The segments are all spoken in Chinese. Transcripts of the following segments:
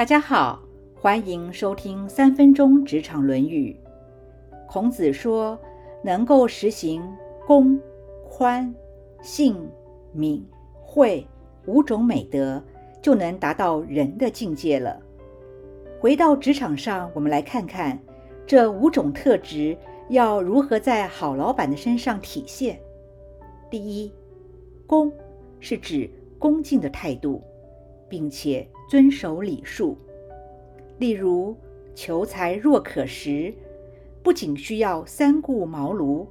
大家好，欢迎收听三分钟职场论语。孔子说，能够实行公、宽、信、敏、惠五种美德，就能达到人的境界了。回到职场上，我们来看看这五种特质要如何在好老板的身上体现。第一，恭是指恭敬的态度，并且遵守礼数。例如，求财若渴时，不仅需要三顾茅庐，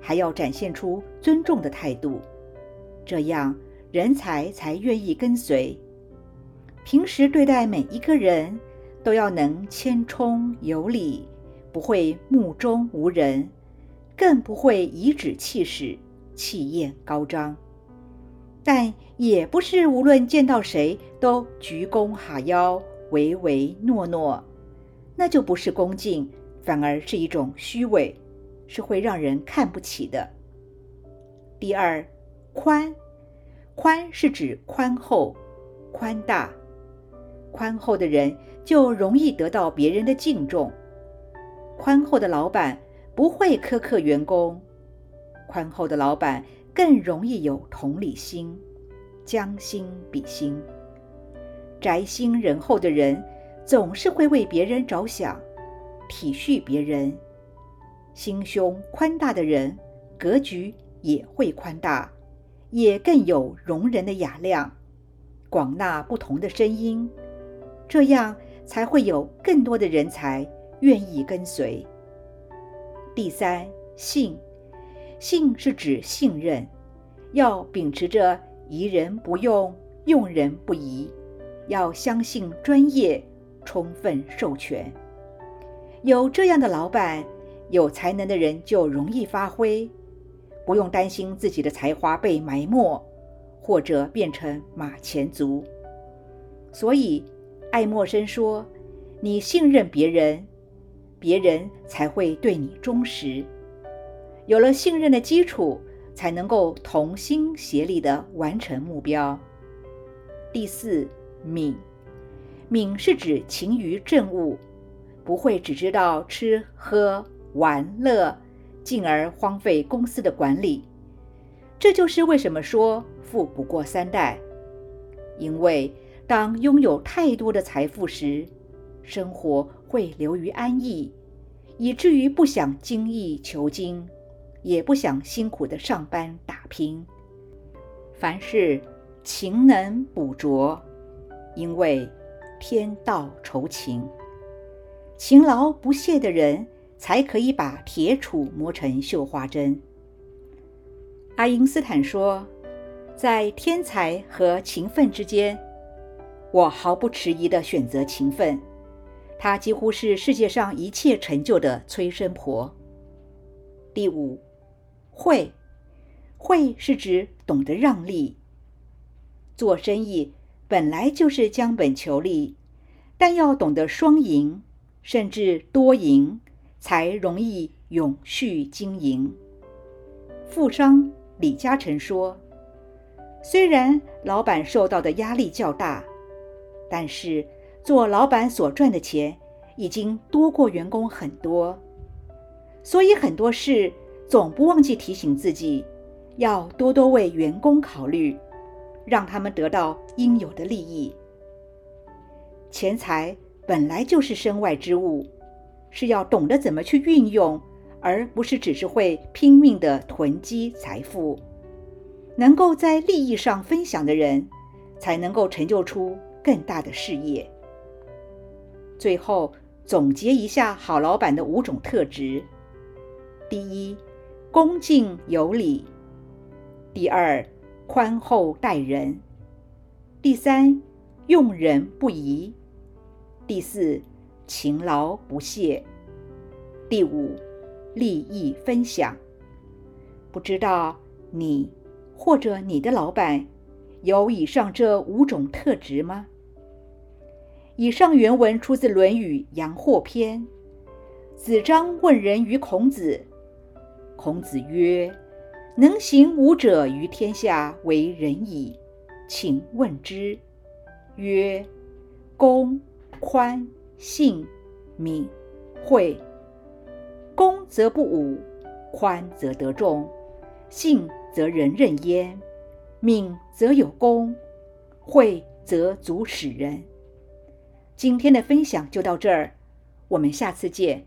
还要展现出尊重的态度，这样人才才愿意跟随。平时对待每一个人。都要能谦冲有礼，不会目中无人，更不会颐指气使、气焰高张。但也不是无论见到谁都鞠躬哈腰、唯唯诺诺，那就不是恭敬，反而是一种虚伪，是会让人看不起的。第二，宽，宽是指宽厚、宽大。宽厚的人就容易得到别人的敬重。宽厚的老板不会苛刻员工，宽厚的老板更容易有同理心，将心比心。宅心仁厚的人总是会为别人着想，体恤别人。心胸宽大的人格局也会宽大，也更有容人的雅量，广纳不同的声音。这样才会有更多的人才愿意跟随。第三，信，信是指信任，要秉持着疑人不用，用人不疑，要相信专业，充分授权。有这样的老板，有才能的人就容易发挥，不用担心自己的才华被埋没，或者变成马前卒。所以。爱默生说：“你信任别人，别人才会对你忠实。有了信任的基础，才能够同心协力地完成目标。”第四，敏，敏是指勤于政务，不会只知道吃喝玩乐，进而荒废公司的管理。这就是为什么说富不过三代，因为。当拥有太多的财富时，生活会流于安逸，以至于不想精益求精，也不想辛苦的上班打拼。凡事勤能补拙，因为天道酬勤，勤劳不懈的人才可以把铁杵磨成绣花针。爱因斯坦说，在天才和勤奋之间。我毫不迟疑地选择勤奋，她几乎是世界上一切成就的催生婆。第五，会，会是指懂得让利。做生意本来就是将本求利，但要懂得双赢，甚至多赢，才容易永续经营。富商李嘉诚说：“虽然老板受到的压力较大。”但是，做老板所赚的钱已经多过员工很多，所以很多事总不忘记提醒自己，要多多为员工考虑，让他们得到应有的利益。钱财本来就是身外之物，是要懂得怎么去运用，而不是只是会拼命的囤积财富。能够在利益上分享的人，才能够成就出。更大的事业。最后总结一下好老板的五种特质：第一，恭敬有礼；第二，宽厚待人；第三，用人不疑；第四，勤劳不懈；第五，利益分享。不知道你或者你的老板有以上这五种特质吗？以上原文出自《论语·阳货篇》。子张问仁于孔子，孔子曰：“能行五者于天下为仁矣，请问之。”曰：“公、宽、信、敏、惠。恭则不侮，宽则得众，信则人任焉，敏则有功，惠则足使人。今天的分享就到这儿，我们下次见。